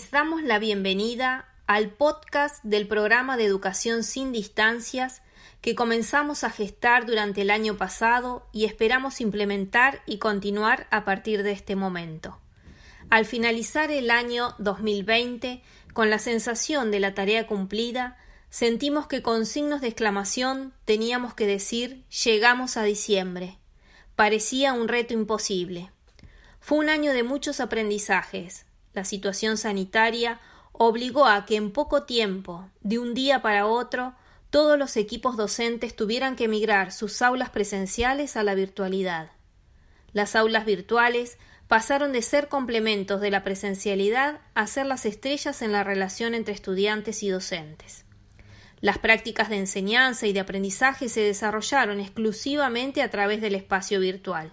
Les damos la bienvenida al podcast del programa de educación sin distancias que comenzamos a gestar durante el año pasado y esperamos implementar y continuar a partir de este momento. Al finalizar el año 2020, con la sensación de la tarea cumplida, sentimos que con signos de exclamación teníamos que decir llegamos a diciembre. Parecía un reto imposible. Fue un año de muchos aprendizajes. La situación sanitaria obligó a que en poco tiempo, de un día para otro, todos los equipos docentes tuvieran que migrar sus aulas presenciales a la virtualidad. Las aulas virtuales pasaron de ser complementos de la presencialidad a ser las estrellas en la relación entre estudiantes y docentes. Las prácticas de enseñanza y de aprendizaje se desarrollaron exclusivamente a través del espacio virtual.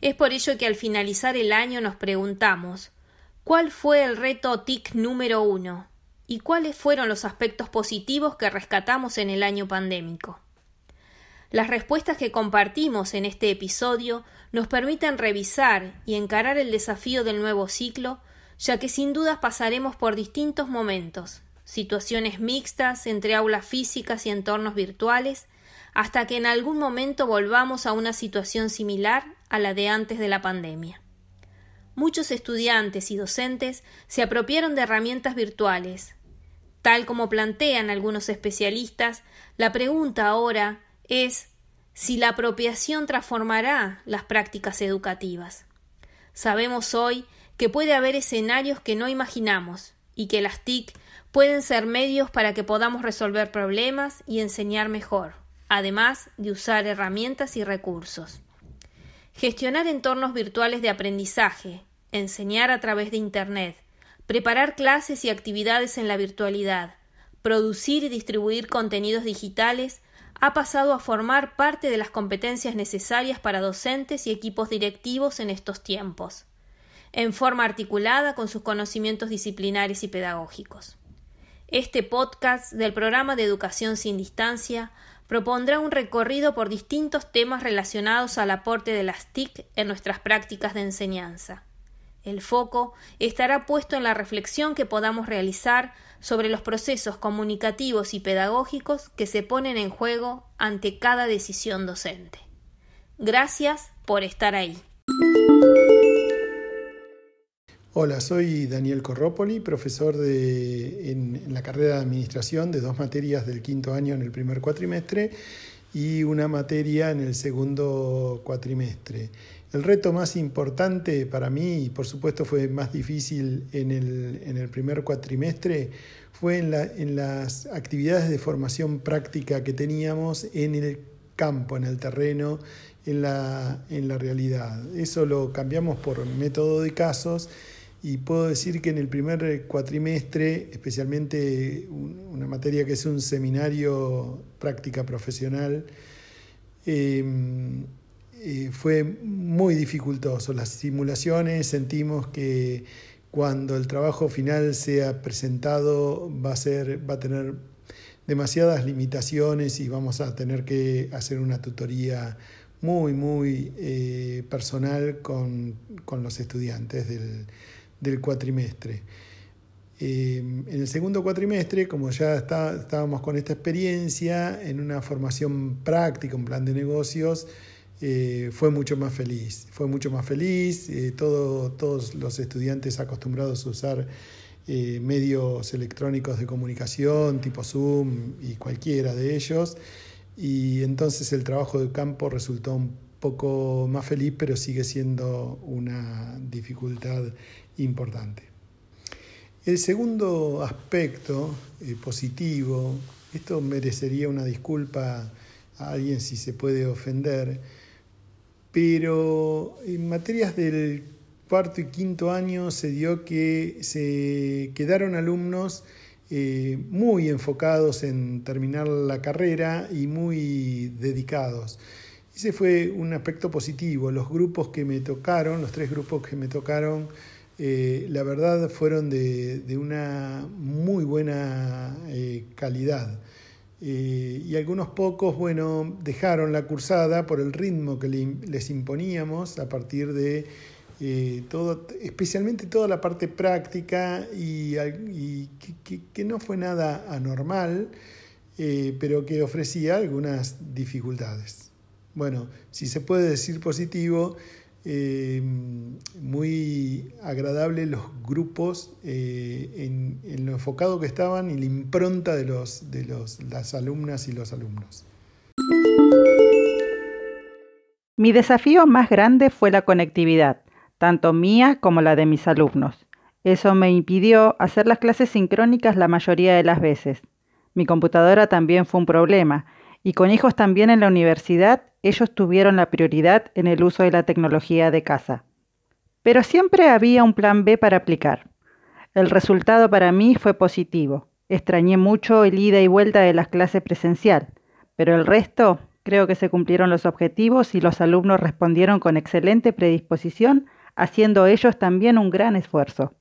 Es por ello que al finalizar el año nos preguntamos ¿Cuál fue el reto TIC número uno? ¿Y cuáles fueron los aspectos positivos que rescatamos en el año pandémico? Las respuestas que compartimos en este episodio nos permiten revisar y encarar el desafío del nuevo ciclo, ya que sin dudas pasaremos por distintos momentos, situaciones mixtas entre aulas físicas y entornos virtuales, hasta que en algún momento volvamos a una situación similar a la de antes de la pandemia. Muchos estudiantes y docentes se apropiaron de herramientas virtuales. Tal como plantean algunos especialistas, la pregunta ahora es si la apropiación transformará las prácticas educativas. Sabemos hoy que puede haber escenarios que no imaginamos y que las TIC pueden ser medios para que podamos resolver problemas y enseñar mejor, además de usar herramientas y recursos. Gestionar entornos virtuales de aprendizaje, enseñar a través de Internet, preparar clases y actividades en la virtualidad, producir y distribuir contenidos digitales ha pasado a formar parte de las competencias necesarias para docentes y equipos directivos en estos tiempos, en forma articulada con sus conocimientos disciplinares y pedagógicos. Este podcast del programa de Educación sin Distancia propondrá un recorrido por distintos temas relacionados al aporte de las TIC en nuestras prácticas de enseñanza. El foco estará puesto en la reflexión que podamos realizar sobre los procesos comunicativos y pedagógicos que se ponen en juego ante cada decisión docente. Gracias por estar ahí. Hola, soy Daniel Corrópoli, profesor de, en, la carrera de Administración de dos materias del quinto año en el primer cuatrimestre y una materia en el segundo cuatrimestre. El reto más importante para mí, y por supuesto fue más difícil en el, en el primer cuatrimestre, fue en, la, en las actividades de formación práctica que teníamos en el campo, en el terreno, en la, en la realidad. Eso lo cambiamos por método de casos y puedo decir que en el primer cuatrimestre, especialmente una materia que es un seminario práctica profesional, em, eh, fue muy dificultoso. Las simulaciones sentimos que cuando el trabajo final sea presentado va a, ser, va a tener demasiadas limitaciones y vamos a tener que hacer una tutoría muy, muy eh, personal con, con los estudiantes del, del cuatrimestre. Eh, en el segundo cuatrimestre, como ya estábamos con esta experiencia, en una formación práctica, un plan de negocios, eh, fue mucho más feliz. Fue mucho más feliz, eh, todos los estudiantes acostumbrados a usar medios electrónicos de comunicación, tipo Zoom y cualquiera de ellos, y entonces el trabajo de campo resultó un poco más feliz, pero sigue siendo una dificultad importante. El segundo aspecto eh, positivo, esto merecería una disculpa a alguien si se puede ofender, pero en materias del cuarto y quinto año se dio que se quedaron alumnos eh, muy enfocados en terminar la carrera y muy dedicados. Ese fue un aspecto positivo. Los grupos que me tocaron, los tres grupos que me tocaron, eh, la verdad fueron de, una muy buena eh, calidad. Eh, y algunos pocos, bueno, dejaron la cursada por el ritmo que les imponíamos a partir de todo, especialmente toda la parte práctica y, que, no fue nada anormal, pero que ofrecía algunas dificultades. Bueno, si se puede decir positivo, eh, muy agradable los grupos en, lo enfocado que estaban y la impronta de, los, de los, las alumnas y los alumnos. Mi desafío más grande fue la conectividad tanto mía como la de mis alumnos. Eso me impidió hacer las clases sincrónicas la mayoría de las veces. Mi computadora también fue un problema, y con hijos también en la universidad, ellos tuvieron la prioridad en el uso de la tecnología de casa. Pero siempre había un plan B para aplicar. El resultado para mí fue positivo. Extrañé mucho el ida y vuelta de las clases presencial, pero el resto creo que se cumplieron los objetivos y los alumnos respondieron con excelente predisposición haciendo ellos también un gran esfuerzo.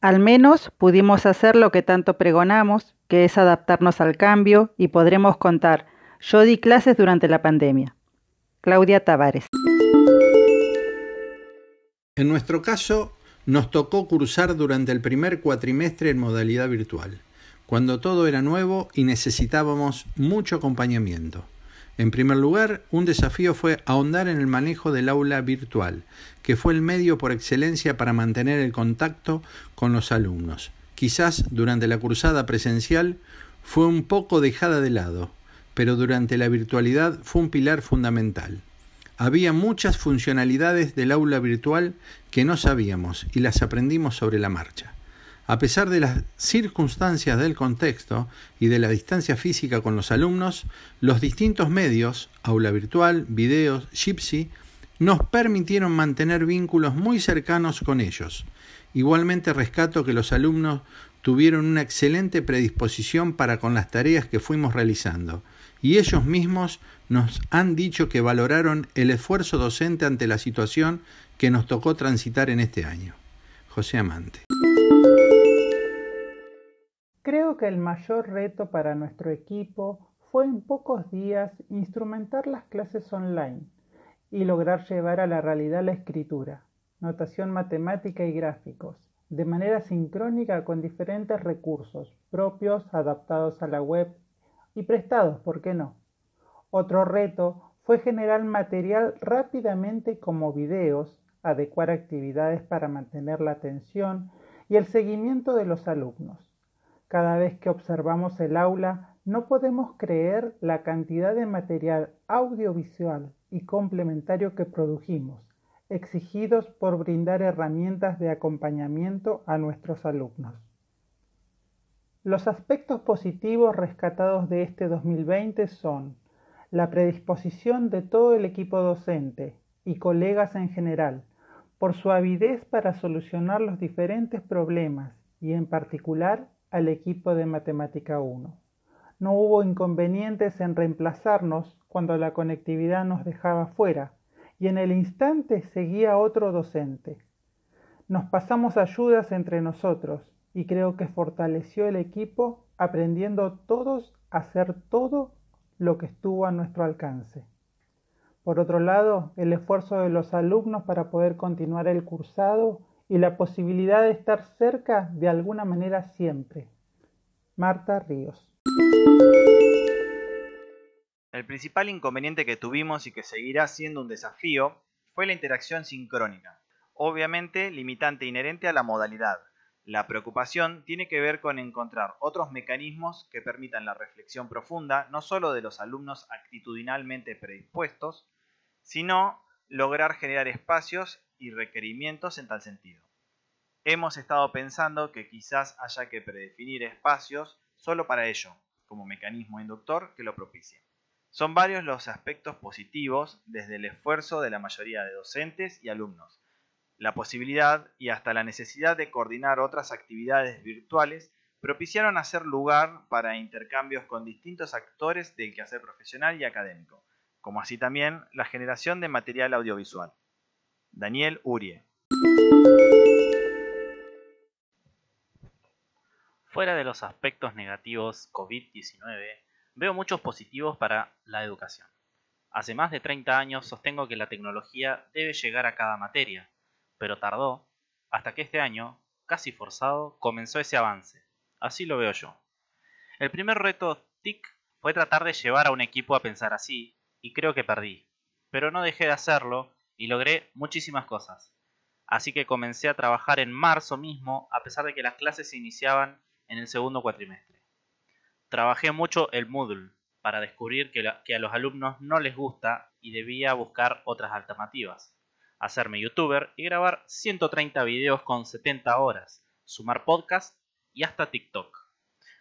Al menos pudimos hacer lo que tanto pregonamos, que es adaptarnos al cambio y podremos contar, yo di clases durante la pandemia. Claudia Tavares. En nuestro caso, nos tocó cursar durante el primer cuatrimestre en modalidad virtual, cuando todo era nuevo y necesitábamos mucho acompañamiento. En primer lugar, un desafío fue ahondar en el manejo del aula virtual, que fue el medio por excelencia para mantener el contacto con los alumnos. Quizás durante la cursada presencial fue un poco dejada de lado, pero durante la virtualidad fue un pilar fundamental. Había muchas funcionalidades del aula virtual que no sabíamos y las aprendimos sobre la marcha. A pesar de las circunstancias del contexto y de la distancia física con los alumnos, los distintos medios, aula virtual, videos, Gypsy, nos permitieron mantener vínculos muy cercanos con ellos. Igualmente rescato que los alumnos tuvieron una excelente predisposición para con las tareas que fuimos realizando, y ellos mismos nos han dicho que valoraron el esfuerzo docente ante la situación que nos tocó transitar en este año. José Amante. Creo que el mayor reto para nuestro equipo fue en pocos días instrumentar las clases online y lograr llevar a la realidad la escritura, notación matemática y gráficos, de manera sincrónica con diferentes recursos propios adaptados a la web y prestados, ¿por qué no? Otro reto fue generar material rápidamente como videos, adecuar actividades para mantener la atención y el seguimiento de los alumnos. Cada vez que observamos el aula, no podemos creer la cantidad de material audiovisual y complementario que produjimos, exigidos por brindar herramientas de acompañamiento a nuestros alumnos. Los aspectos positivos rescatados de este 2020 son la predisposición de todo el equipo docente y colegas en general, por su avidez para solucionar los diferentes problemas y en particular al equipo de Matemática 1. No hubo inconvenientes en reemplazarnos cuando la conectividad nos dejaba fuera y en el instante seguía otro docente. Nos pasamos ayudas entre nosotros y creo que fortaleció el equipo aprendiendo todos a hacer todo lo que estuvo a nuestro alcance. Por otro lado, el esfuerzo de los alumnos para poder continuar el cursado y la posibilidad de estar cerca de alguna manera siempre. Marta Ríos. El principal inconveniente que tuvimos y que seguirá siendo un desafío fue la interacción sincrónica, obviamente limitante inherente a la modalidad. La preocupación tiene que ver con encontrar otros mecanismos que permitan la reflexión profunda no solo de los alumnos actitudinalmente predispuestos, sino lograr generar espacios y requerimientos en tal sentido. Hemos estado pensando que quizás haya que predefinir espacios solo para ello, como mecanismo inductor que lo propicie. Son varios los aspectos positivos desde el esfuerzo de la mayoría de docentes y alumnos. La posibilidad y hasta la necesidad de coordinar otras actividades virtuales propiciaron hacer lugar para intercambios con distintos actores del quehacer profesional y académico, como así también la generación de material audiovisual. Daniel Urie. Fuera de los aspectos negativos COVID-19, veo muchos positivos para la educación. Hace más de 30 años sostengo que la tecnología debe llegar a cada materia, pero tardó hasta que este año, casi forzado, comenzó ese avance. Así lo veo yo. El primer reto TIC fue tratar de llevar a un equipo a pensar así, y creo que perdí. Pero no dejé de hacerlo y logré muchísimas cosas. Así que comencé a trabajar en marzo mismo, a pesar de que las clases se iniciaban en el segundo cuatrimestre. Trabajé mucho el Moodle para descubrir que, a los alumnos no les gusta y debía buscar otras alternativas hacerme youtuber y grabar 130 videos con 70 horas, sumar podcast y hasta TikTok.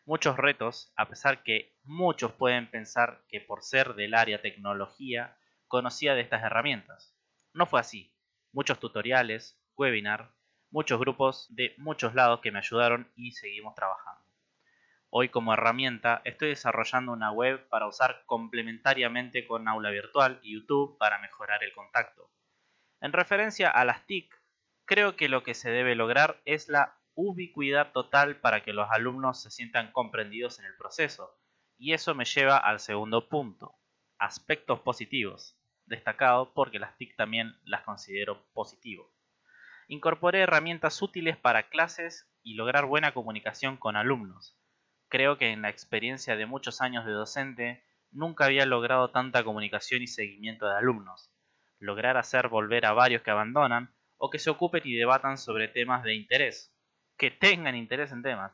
Muchos retos, a pesar que muchos pueden pensar que por ser del área tecnología conocía de estas herramientas. No fue así. Muchos tutoriales, webinar, muchos grupos de muchos lados que me ayudaron y seguimos trabajando. Hoy como herramienta estoy desarrollando una web para usar complementariamente con aula virtual y YouTube para mejorar el contacto. En referencia a las TIC, creo que lo que se debe lograr es la ubicuidad total para que los alumnos se sientan comprendidos en el proceso. Y eso me lleva al segundo punto, aspectos positivos, destacado porque las TIC también las considero positivo. Incorporé herramientas útiles para clases y lograr buena comunicación con alumnos. Creo que en la experiencia de muchos años de docente nunca había logrado tanta comunicación y seguimiento de alumnos lograr hacer volver a varios que abandonan o que se ocupen y debatan sobre temas de interés, que tengan interés en temas.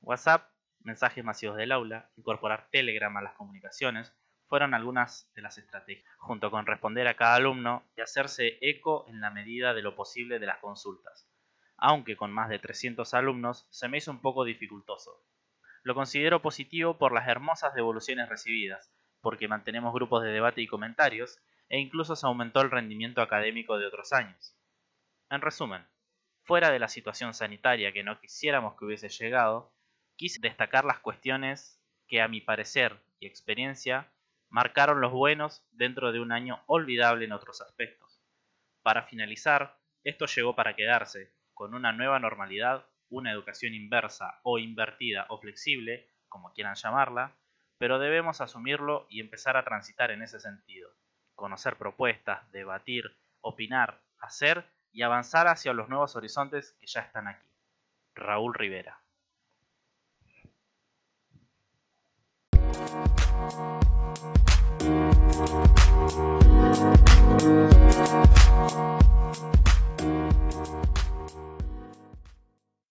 WhatsApp, mensajes masivos del aula, incorporar Telegram a las comunicaciones, fueron algunas de las estrategias, junto con responder a cada alumno y hacerse eco en la medida de lo posible de las consultas. Aunque con más de 300 alumnos se me hizo un poco dificultoso. Lo considero positivo por las hermosas devoluciones recibidas, porque mantenemos grupos de debate y comentarios e incluso se aumentó el rendimiento académico de otros años. En resumen, fuera de la situación sanitaria que no quisiéramos que hubiese llegado, quise destacar las cuestiones que a mi parecer y experiencia marcaron los buenos dentro de un año olvidable en otros aspectos. Para finalizar, esto llegó para quedarse, con una nueva normalidad, una educación inversa o invertida o flexible, como quieran llamarla, pero debemos asumirlo y empezar a transitar en ese sentido conocer propuestas, debatir, opinar, hacer y avanzar hacia los nuevos horizontes que ya están aquí. Raúl Rivera.